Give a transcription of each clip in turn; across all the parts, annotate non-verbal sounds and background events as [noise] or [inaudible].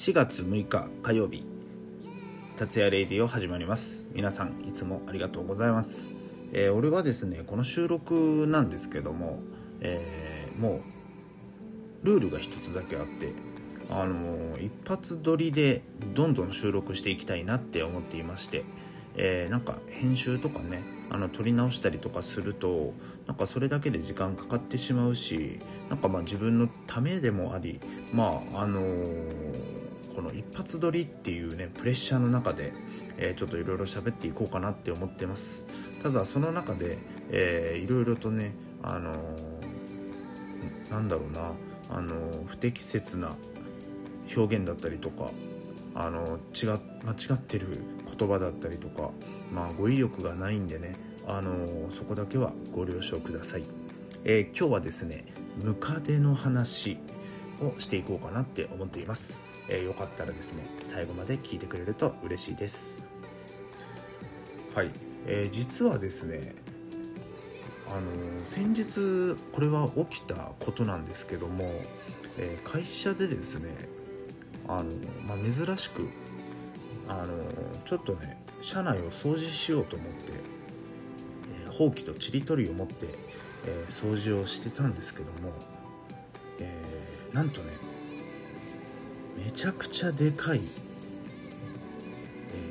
4月6日火曜日達也レイディオ始まります。皆さんいつもありがとうございます、えー、俺はですねこの収録なんですけども、えー、もうルールが一つだけあってあのー、一発撮りでどんどん収録していきたいなって思っていまして、えー、なんか編集とかねあの撮り直したりとかするとなんかそれだけで時間かかってしまうしなんかまあ自分のためでもありまああのーこの一発撮りっていうねプレッシャーの中で、えー、ちょっといろいろ喋っていこうかなって思ってます。ただその中で、え、いろいろとねあのー、なんだろうなあのー、不適切な表現だったりとかあの違間違ってる言葉だったりとかまあ語彙力がないんでねあのそこだけはご了承ください、え今日はですねムカデの話。をしていこうかなって思っています。えー、よかったらですね最後まで聞いてくれると嬉しいです。はい、えー、実はですねあのー、先日これは起きたことなんですけども、えー、会社でですねあの、まあ、珍しくあのちょっとね社内を掃除しようと思って、えほうきとちりとりを持って、え掃除をしてたんですけども、なんとねめちゃくちゃでかい、え、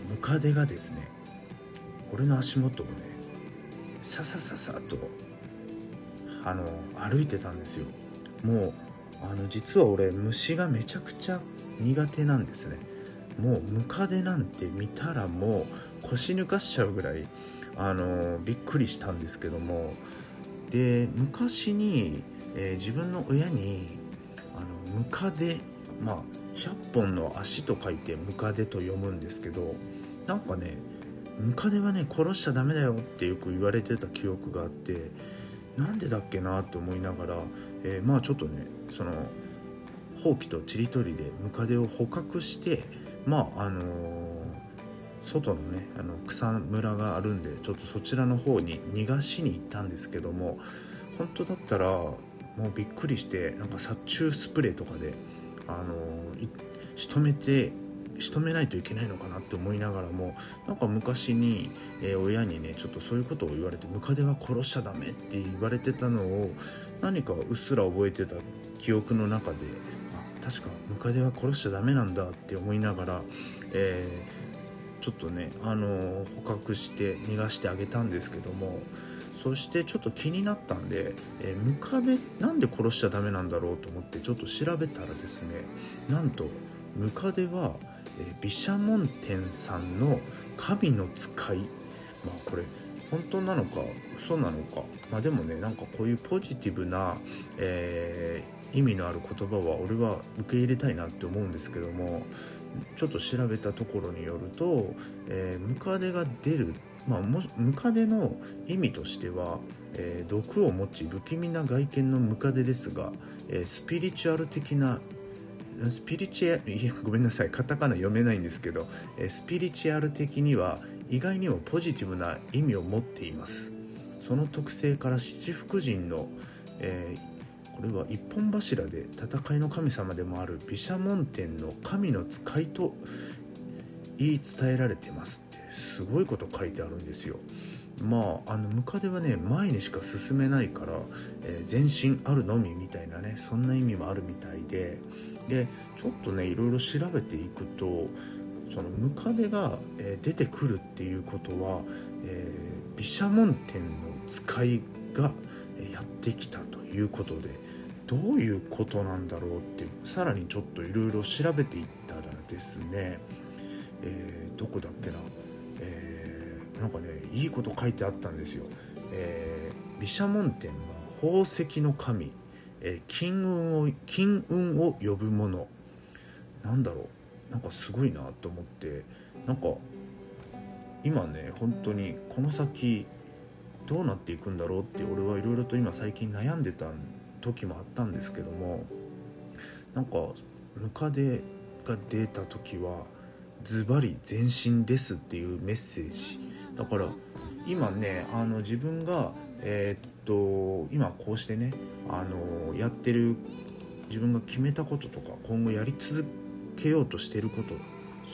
ムカデがですね俺の足元をねささささとあの歩いてたんですよ。もうあの実は俺虫がめちゃくちゃ苦手なんですね。もうムカデなんて見たらもう腰抜かしちゃうぐらいあのびっくりしたんですけども。で昔に、えー、自分の親にムカデまあ100本の足と書いてムカデと読むんですけどなんかねムカデはね殺しちゃダメだよってよく言われてた記憶があってなんでだっけなって思いながら、えー、まあちょっとねそのほうきとちりとりでムカデを捕獲してまああのー、外のねあの草むらがあるんでちょっとそちらの方に逃がしに行ったんですけども本当だったらもうびっくりしてなんか殺虫スプレーとかであの仕留めて仕留めないといけないのかなって思いながらもなんか昔に、えー、親にねちょっとそういうことを言われてムカデは殺しちゃダメって言われてたのを何かうっすら覚えてた記憶の中であ確かムカデは殺しちゃダメなんだって思いながら、えー、ちょっとね、あのー、捕獲して逃がしてあげたんですけどもそしてちょっと気になったんで、え、ムカデなんで殺しちゃダメなんだろうと思ってちょっと調べたらですねなんとムカデは、え、毘沙門天さんの神の使い。まあこれ本当なのか嘘なのか。まあでもねなんかこういうポジティブな、えー、意味のある言葉は俺は受け入れたいなって思うんですけどもちょっと調べたところによると、えー、ムカデが出るまあ、ムカデの意味としては、えー、毒を持ち不気味な外見のムカデですが、えー、スピリチュアル的なスピリチュアル [laughs] ごめんなさい。カタカナ読めないんですけど、えー、スピリチュアル的には意外にもポジティブな意味を持っています。その特性から七福神の、え、これは一本柱で戦いの神様でもある毘沙門天の神の使いと言い伝えられてます。すごいこと書いてあるんですよ。まああのムカデはね前にしか進めないから、えー、前進あるのみみたいなねそんな意味もあるみたいででちょっとねいろいろ調べていくとそのムカデが、えー、出てくるっていうことは、え、毘沙門天の使いが、やってきたということでどういうことなんだろうってさらにちょっといろいろ調べていったらですね、えどこだっけなえなんかねいいこと書いてあったんですよ。えー、毘沙門天は宝石の神、えー、金運を金運を呼ぶものなんだろう。なんかすごいなと思って。なんか今ね本当にこの先どうなっていくんだろうって俺はいろいろと今最近悩んでた時もあったんですけども。なんかムカデが出た時はズバリ前進ですっていうメッセージ。だから今ねあの自分がえー、っと今こうしてねあのやってる自分が決めたこととか今後やり続けようとしてること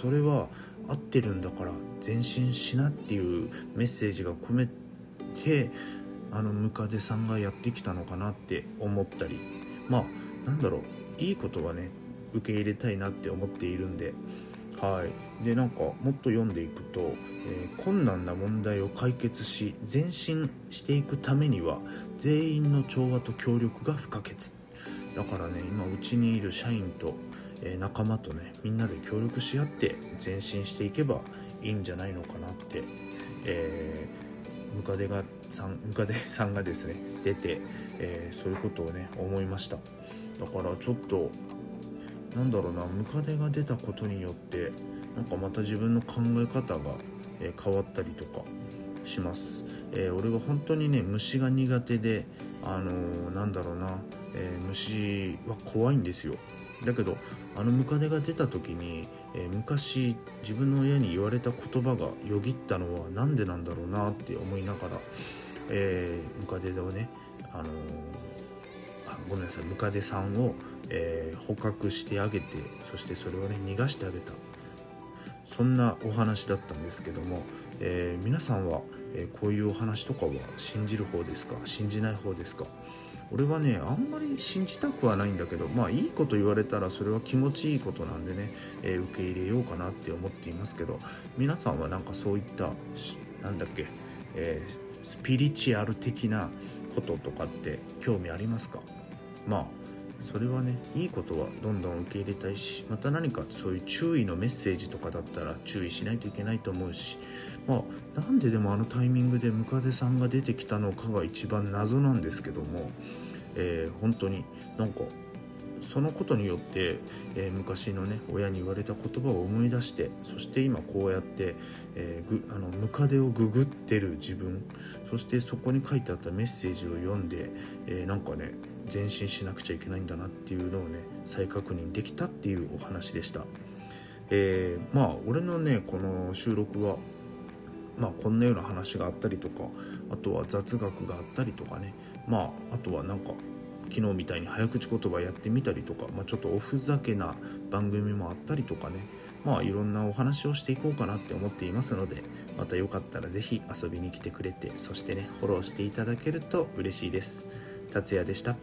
それは合ってるんだから前進しなっていうメッセージが込めてあのムカデさんがやってきたのかなって思ったり。まあなんだろういいことはね受け入れたいなって思っているんではい。でなんかもっと読んでいくと、えー、困難な問題を解決し前進していくためには全員の調和と協力が不可欠。だからね今うちにいる社員と、えー、仲間とねみんなで協力し合って前進していけばいいんじゃないのかなって、えー、ムカデがさんムカデさんがですね出て、えー、そういうことをね思いました。だからちょっとなんだろうなムカデが出たことによってなんかまた自分の考え方が、え変わったりとかします、えー、俺は本当にね虫が苦手であのー、なんだろうな、えー、虫は怖いんですよ。だけどあのムカデが出た時に、え昔自分の親に言われた言葉がよぎったのは何でなんだろうなって思いながら、えムカデをねあのあごめんなさいムカデさんをえー、捕獲してあげてそしてそれをね逃がしてあげた。そんなお話だったんですけども、えー、皆さんは、え、こういうお話とかは信じる方ですか？信じない方ですか？俺はねあんまり信じたくはないんだけどまあいいこと言われたらそれは気持ちいいことなんでね、えー、受け入れようかなって思っていますけど皆さんはなんかそういったなんだっけ、えー、スピリチュアル的なこととかって興味ありますか？まあそれはねいいことはどんどん受け入れたいしまた何かそういう注意のメッセージとかだったら注意しないといけないと思うしまあなんででもあのタイミングでムカデさんが出てきたのかが一番謎なんですけども、えー、本当になんかそのことによって、えー、昔のね親に言われた言葉を思い出してそして今こうやって、えー、ぐあのムカデをググってる自分そしてそこに書いてあったメッセージを読んで、えー、なんかね前進しなくちゃいけないんだなっていうのをね再確認できたっていうお話でした。えー、まあ俺のねこの収録はまあこんなような話があったりとかあとは雑学があったりとかね。まああとはなんか昨日みたいに早口言葉やってみたりとか、まあ、ちょっとおふざけな番組もあったりとかね。まあいろんなお話をしていこうかなって思っていますのでまたよかったら是非遊びに来てくれてそしてねフォローしていただけると嬉しいです。達也でした。